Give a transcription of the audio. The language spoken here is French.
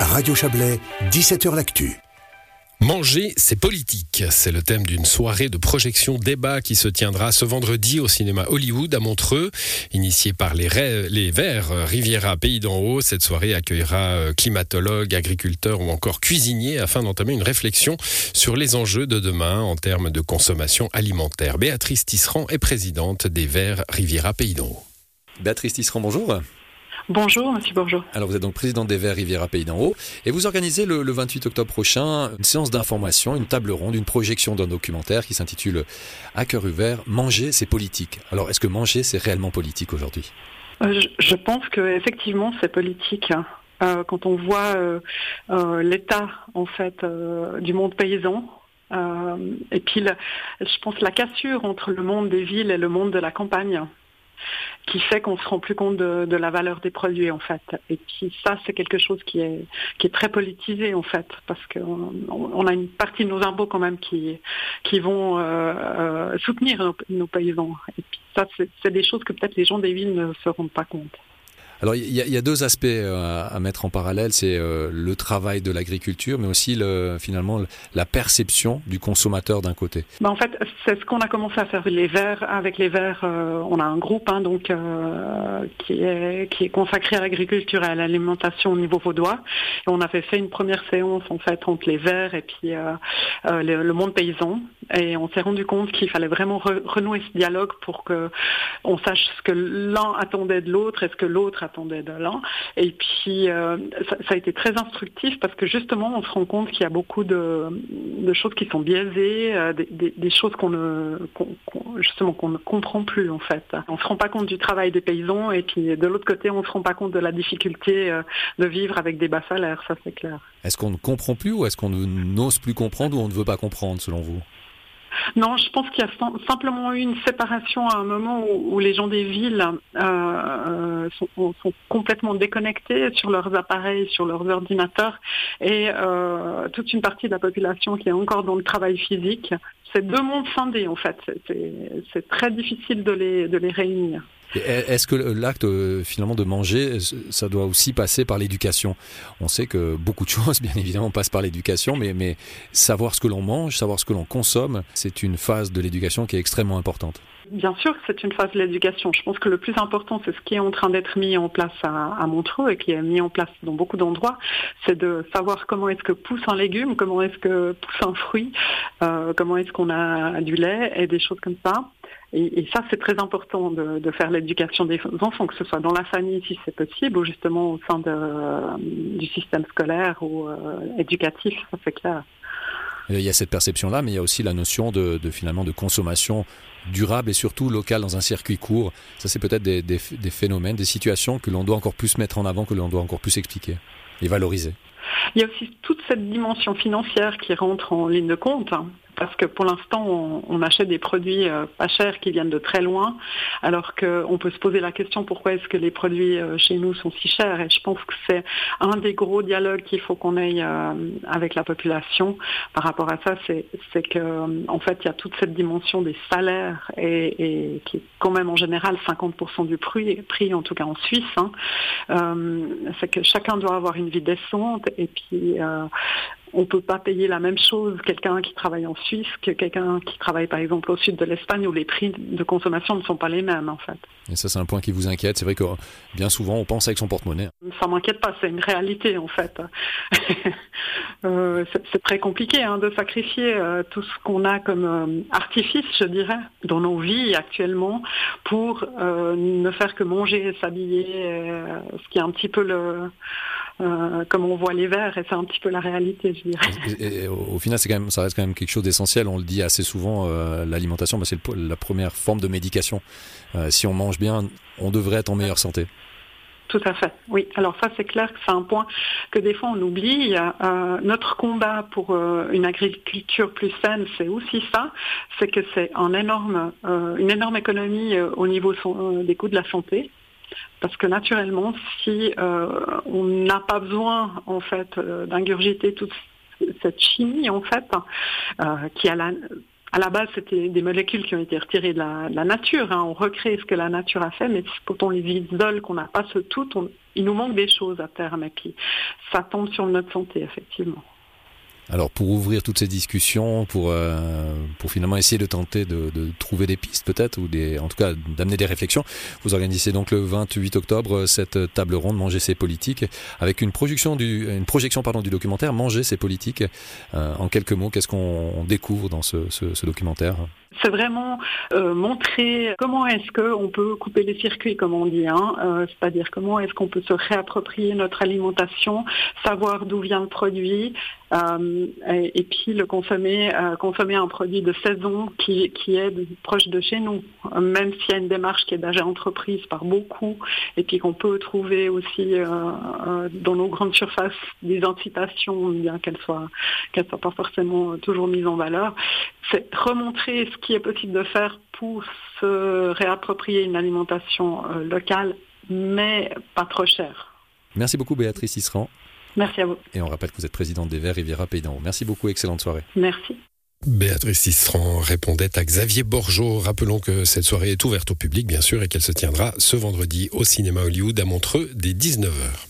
Radio Chablais, 17h L'Actu. Manger, c'est politique. C'est le thème d'une soirée de projection débat qui se tiendra ce vendredi au cinéma Hollywood à Montreux. Initiée par les, les Verts Riviera Pays d'en Haut, cette soirée accueillera euh, climatologues, agriculteurs ou encore cuisiniers afin d'entamer une réflexion sur les enjeux de demain en termes de consommation alimentaire. Béatrice Tisserand est présidente des Verts Riviera Pays d'en Haut. Béatrice Tisserand, bonjour. Bonjour, Monsieur Bourgeot. Alors, vous êtes donc président des Verts Riviera Pays d'en Haut et vous organisez le, 28 octobre prochain une séance d'information, une table ronde, une projection d'un documentaire qui s'intitule À cœur ouvert, Manger, c'est politique. Alors, est-ce que manger, c'est réellement politique aujourd'hui? Euh, je, pense que effectivement, c'est politique. Euh, quand on voit euh, l'état en fait du monde paysan, et puis je pense la cassure entre le monde des villes et le monde de la campagne qui fait qu'on se rend plus compte de, la valeur des produits en fait. Et puis ça, c'est quelque chose qui est qui est très politisé en fait, parce qu'on on a une partie de nos impôts quand même qui qui vont euh, euh, soutenir nos, paysans. Et puis ça, c'est des choses que peut-être les gens des villes ne se rendent pas compte. Alors il y, a deux aspects euh, à mettre en parallèle, c'est euh, le travail de l'agriculture, mais aussi le, finalement la perception du consommateur d'un côté. Ben, en fait, c'est ce qu'on a commencé à faire les verts. Avec les verts, euh, on a un groupe hein, qui est consacré à l'agriculture et à l'alimentation au niveau vaudois. On avait fait une première séance en fait entre les verts et puis le, le, monde paysan. Et on s'est rendu compte qu'il fallait vraiment renouer ce dialogue pour que on sache ce que l'un attendait de l'autre et ce que l'autre attendait de. Et puis euh, ça, a été très instructif parce que justement on se rend compte qu'il y a beaucoup de, choses qui sont biaisées, euh, des, choses qu'on ne justement qu'on ne comprend plus en fait. On se rend pas compte du travail des paysans et puis de l'autre côté on se rend pas compte de la difficulté euh, de vivre avec des bas salaires, ça c'est clair. Est-ce qu'on ne comprend plus ou est-ce qu'on n'ose plus comprendre ou on ne veut pas comprendre selon vous? Non, je pense qu'il y a simplement eu une séparation à un moment où, les gens des villes euh, euh, sont, complètement déconnectés sur leurs appareils, sur leurs ordinateurs, et euh, toute une partie de la population qui est encore dans le travail physique. C'est deux mondes scindés en fait. C'est très difficile de les, de les réunir. Est-ce que l'acte euh, finalement de manger, ça doit aussi passer par l'éducation? On sait que beaucoup de choses, bien évidemment, passent par l'éducation, mais, mais savoir ce que l'on mange, savoir ce que l'on consomme, c'est une phase de l'éducation qui est extrêmement importante. Bien sûr que c'est une phase de l'éducation. Je pense que le plus important, c'est ce qui est en train d'être mis en place à, Montreux et qui est mis en place dans beaucoup d'endroits, c'est de savoir comment est-ce que pousse un légume, comment est-ce que pousse un fruit, euh, comment est-ce qu'on a du lait et des choses comme ça. Et, ça, c'est très important de, faire l'éducation des enfants, que ce soit dans la famille si c'est possible, ou justement au sein de, du système scolaire ou euh, éducatif, ça c'est clair. Il y a cette perception-là, mais il y a aussi la notion de, finalement de consommation durable et surtout locale dans un circuit court. Ça, c'est peut-être des, des, phénomènes, des situations que l'on doit encore plus mettre en avant, que l'on doit encore plus expliquer et valoriser. Il y a aussi toute cette dimension financière qui rentre en ligne de compte. Parce que pour l'instant, on, achète des produits euh, pas chers qui viennent de très loin, alors qu'on peut se poser la question pourquoi est-ce que les produits euh, chez nous sont si chers? Et je pense que c'est un des gros dialogues qu'il faut qu'on ait euh, avec la population par rapport à ça, c'est que en fait, il y a toute cette dimension des salaires et, qui est quand même en général 50% du prix, prix en tout cas en Suisse. Hein. c'est que chacun doit avoir une vie décente et puis on ne peut pas payer la même chose quelqu'un qui travaille en Suisse que quelqu'un qui travaille par exemple au sud de l'Espagne où les prix de consommation ne sont pas les mêmes en fait. Et ça c'est un point qui vous inquiète. C'est vrai que bien souvent on pense avec son porte-monnaie. Ça m'inquiète pas, c'est une réalité en fait. Euh, c'est très compliqué hein, de sacrifier euh, tout ce qu'on a comme euh, artifice, je dirais, dans nos vies actuellement pour ne faire que manger et s'habiller, ce qui est un petit peu le euh, comme on voit les verts, et c'est un petit peu la réalité, je dirais. Et, au, final, c'est quand même, ça reste quand même quelque chose d'essentiel. On le dit assez souvent, euh, l'alimentation, bah, c'est la première forme de médication. Euh, si on mange bien, on devrait être en meilleure santé. Tout à fait, oui. Alors ça, c'est clair que c'est un point que des fois on oublie. notre combat pour une agriculture plus saine, c'est aussi ça, c'est que c'est un énorme, une énorme économie au niveau des coûts de la santé. Parce que naturellement, si euh, on n'a pas besoin en fait euh, d'ingurgiter toute cette chimie en fait, euh, qui à la, à la base c'était des molécules qui ont été retirées de la, nature, hein. on recrée ce que la nature a fait, mais quand on les isole, qu'on n'a pas ce tout, il nous manque des choses à terme et puis ça tombe sur notre santé effectivement. Alors pour ouvrir toutes ces discussions, pour euh, pour finalement essayer de tenter de, trouver des pistes peut-être ou des en tout cas d'amener des réflexions, vous organisez donc le 28 octobre cette table ronde Manger ses politiques avec une projection du une projection pardon du documentaire Manger ses politiques. Euh, en quelques mots, qu'est-ce qu'on découvre dans ce documentaire? C'est vraiment euh, montrer comment est-ce qu'on peut couper les circuits, comme on dit, hein, euh, c'est-à-dire comment est-ce qu'on peut se réapproprier notre alimentation, savoir d'où vient le produit, euh, et, puis le consommer, euh, consommer un produit de saison qui, qui est proche de chez nous, même s'il y a une démarche qui est déjà entreprise par beaucoup, et puis qu'on peut trouver aussi euh, dans nos grandes surfaces des incitations, bien qu'elles soient qu'elles soient pas forcément toujours mises en valeur, c'est remontrer ce qui est possible de faire pour se réapproprier une alimentation euh, locale, mais pas trop chère. Merci beaucoup Béatrice Isran. Merci à vous. Et on rappelle que vous êtes présidente des Verts Riviera Pays d'en Haut. Merci beaucoup, excellente soirée. Merci. Béatrice Isran répondait à Xavier Borgeot. Rappelons que cette soirée est ouverte au public, bien sûr, et qu'elle se tiendra ce vendredi au cinéma Hollywood à Montreux dès 19h.